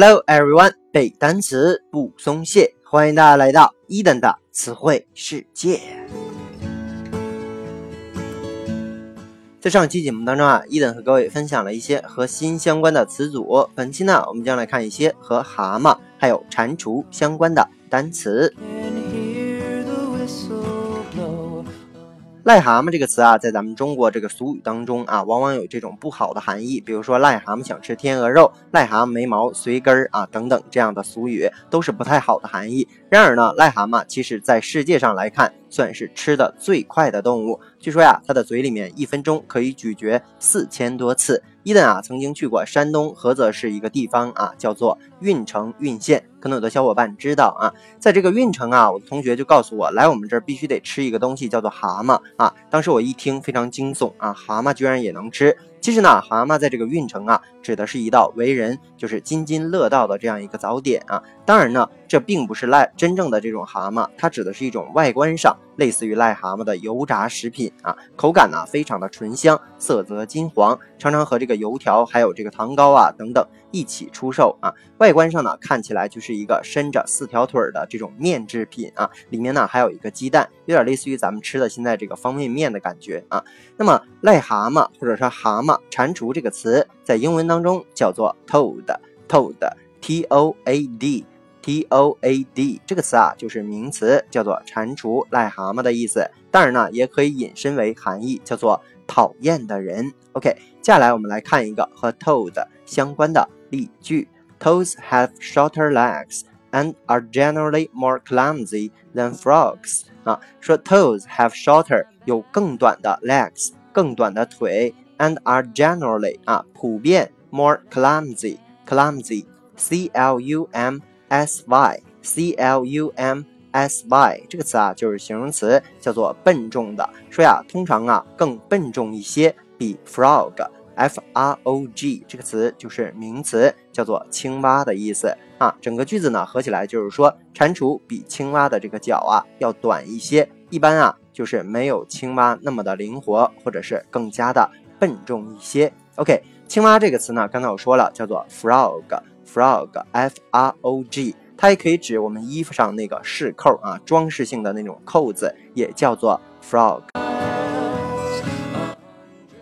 Hello everyone，背单词不松懈，欢迎大家来到一等的词汇世界。在上期节目当中啊，一等和各位分享了一些和心相关的词组。本期呢，我们将来看一些和蛤蟆还有蟾蜍相关的单词。癞蛤蟆这个词啊，在咱们中国这个俗语当中啊，往往有这种不好的含义。比如说，癞蛤蟆想吃天鹅肉，癞蛤蟆没毛随根儿啊，等等这样的俗语，都是不太好的含义。然而呢，癞蛤蟆其实在世界上来看，算是吃的最快的动物。据说呀，它的嘴里面一分钟可以咀嚼四千多次。伊登啊，曾经去过山东菏泽市一个地方啊，叫做运城运县，可能有的小伙伴知道啊。在这个运城啊，我的同学就告诉我，来我们这儿必须得吃一个东西，叫做蛤蟆啊。当时我一听非常惊悚啊，蛤蟆居然也能吃。其实呢，蛤蟆在这个运城啊，指的是一道为人就是津津乐道的这样一个早点啊。当然呢，这并不是癞真正的这种蛤蟆，它指的是一种外观上类似于癞蛤蟆的油炸食品啊，口感呢非常的醇香，色泽金黄，常常和这个油条还有这个糖糕啊等等一起出售啊。外观上呢看起来就是一个伸着四条腿的这种面制品啊，里面呢还有一个鸡蛋，有点类似于咱们吃的现在这个方便面的感觉啊。那么癞蛤蟆或者说蛤蟆、蟾蜍这个词在英文当中叫做 toad，toad，t o a d，t o a d 这个词啊就是名词，叫做蟾蜍、癞蛤蟆的意思。当然呢，也可以引申为含义，叫做讨厌的人。OK，接下来我们来看一个和 toad 相关的例句：Toads have shorter legs and are generally more clumsy than frogs。啊，说 toads have shorter 有更短的 legs，更短的腿，and are generally 啊普遍 more clumsy，clumsy，c l u m s y，c l u m s y 这个词啊就是形容词，叫做笨重的。说呀，通常啊更笨重一些，比 F R O G 这个词就是名词，叫做青蛙的意思。啊，整个句子呢合起来就是说，蟾蜍比青蛙的这个脚啊要短一些，一般啊就是没有青蛙那么的灵活，或者是更加的笨重一些。OK，青蛙这个词呢，刚才我说了，叫做 frog，frog，f r o g，它也可以指我们衣服上那个饰扣啊，装饰性的那种扣子，也叫做 frog。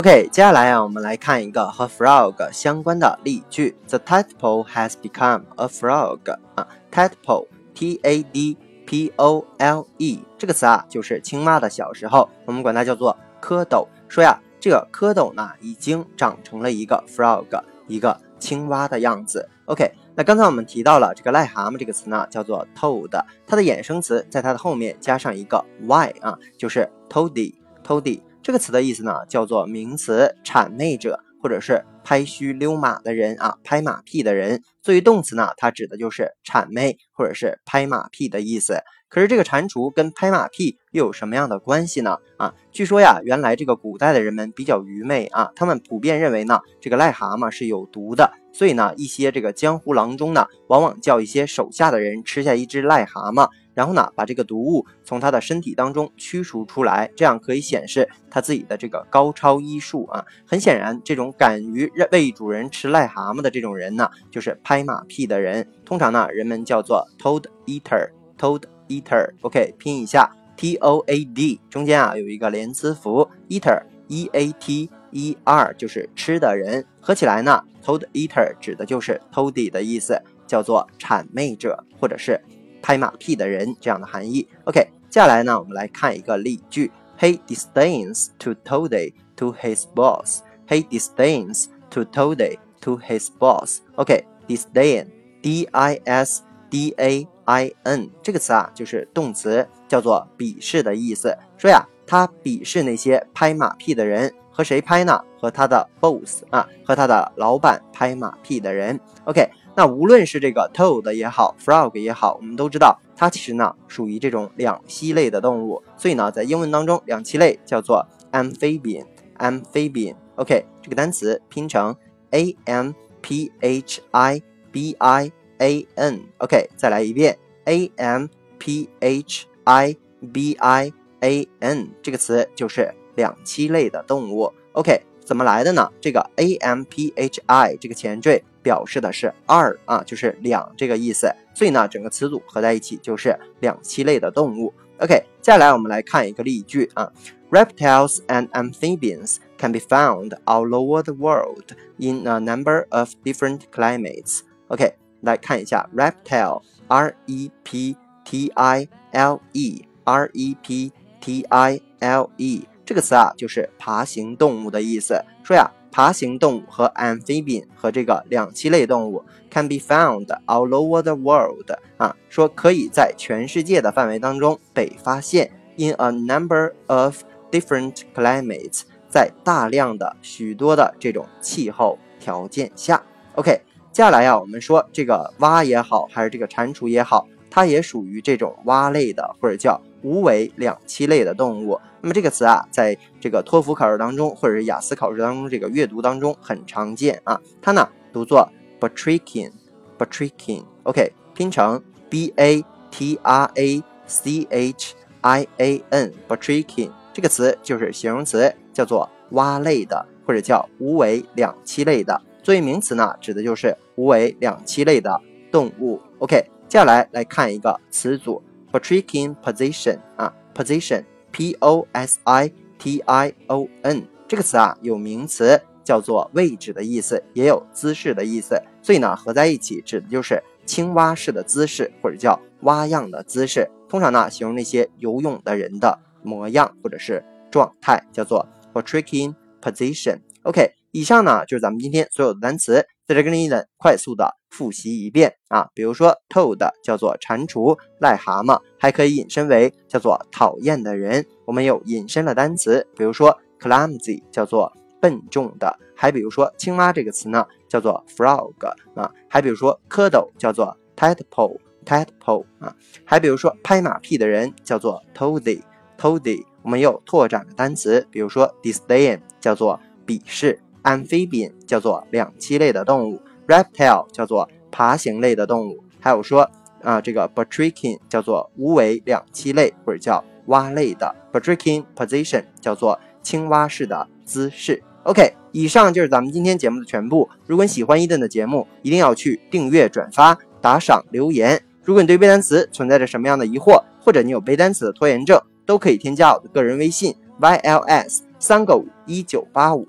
OK，接下来啊，我们来看一个和 frog 相关的例句：The tadpole has become a frog。啊，tadpole，t a d p o l e 这个词啊，就是青蛙的小时候，我们管它叫做蝌蚪。说呀，这个蝌蚪呢，已经长成了一个 frog，一个青蛙的样子。OK，那刚才我们提到了这个癞蛤蟆这个词呢，叫做 toad，它的衍生词在它的后面加上一个 y 啊，就是 toady，toady。这个词的意思呢，叫做名词谄媚者，或者是拍虚溜马的人啊，拍马屁的人。作为动词呢，它指的就是谄媚或者是拍马屁的意思。可是这个蟾蜍跟拍马屁又有什么样的关系呢？啊，据说呀，原来这个古代的人们比较愚昧啊，他们普遍认为呢，这个癞蛤蟆是有毒的，所以呢，一些这个江湖郎中呢，往往叫一些手下的人吃下一只癞蛤蟆。然后呢，把这个毒物从他的身体当中驱除出来，这样可以显示他自己的这个高超医术啊。很显然，这种敢于为主人吃癞蛤蟆的这种人呢，就是拍马屁的人。通常呢，人们叫做 toad eater，toad eater。OK，拼一下 T O A D，中间啊有一个连词符 eater，E A T E R，就是吃的人。合起来呢，toad eater 指的就是 toady 的意思，叫做谄媚者，或者是。拍马屁的人这样的含义。OK，接下来呢，我们来看一个例句：He disdains to toady to his boss. He disdains to toady to his boss. OK，disdain，D-I-S-D-A-I-N 这个词啊，就是动词，叫做鄙视的意思。说呀，他鄙视那些拍马屁的人，和谁拍呢？和他的 boss 啊，和他的老板拍马屁的人。OK。那无论是这个 toad 也好，frog 也好，我们都知道它其实呢属于这种两栖类的动物，所以呢在英文当中，两栖类叫做 amphibian，amphibian。OK，这个单词拼成 a m p h i b i a n。OK，再来一遍 a m p h i b i a n，这个词就是两栖类的动物。OK，怎么来的呢？这个 a m p h i 这个前缀。表示的是二啊，就是两这个意思。所以呢，整个词组合在一起就是两栖类的动物。OK，接下来我们来看一个例句啊，Reptiles and amphibians can be found all over the world in a number of different climates. OK，来看一下 reptile，R E P T I L E，R E P T I L E 这个词啊，就是爬行动物的意思。说呀。爬行动物和 amphibian 和这个两栖类动物 can be found all over the world 啊，说可以在全世界的范围当中被发现 in a number of different climates，在大量的许多的这种气候条件下。OK，接下来呀，我们说这个蛙也好，还是这个蟾蜍也好，它也属于这种蛙类的，或者叫。无尾两栖类的动物，那么这个词啊，在这个托福考试当中，或者是雅思考试当中，这个阅读当中很常见啊。它呢读作 batrachian，batrachian，OK，拼成 b a t r a c h i a n，batrachian 这个词就是形容词，叫做蛙类的，或者叫无尾两栖类的。作为名词呢，指的就是无尾两栖类的动物。OK，接下来来看一个词组。Batrachian position 啊，position，p o s i t i o n 这个词啊有名词叫做位置的意思，也有姿势的意思，所以呢合在一起指的就是青蛙式的姿势，或者叫蛙样的姿势。通常呢形容那些游泳的人的模样或者是状态，叫做 Batrachian position。OK，以上呢就是咱们今天所有的单词。在这跟你呢快速的复习一遍啊，比如说 toad 叫做蟾蜍、癞蛤蟆，还可以引申为叫做讨厌的人。我们又引申了单词，比如说 clumsy 叫做笨重的，还比如说青蛙这个词呢叫做 frog 啊，还比如说蝌蚪叫做 tadpole，tadpole 啊，还比如说拍马屁的人叫做 toady，toady。我们又拓展了单词，比如说 disdain 叫做鄙视。Amphibian 叫做两栖类的动物，Reptile 叫做爬行类的动物，还有说啊，这个 Batrachian 叫做无尾两栖类或者叫蛙类的，Batrachian position 叫做青蛙式的姿势。OK，以上就是咱们今天节目的全部。如果你喜欢伊顿的节目，一定要去订阅、转发、打赏、留言。如果你对背单词存在着什么样的疑惑，或者你有背单词的拖延症，都可以添加我的个人微信 yls 三个五一九八五。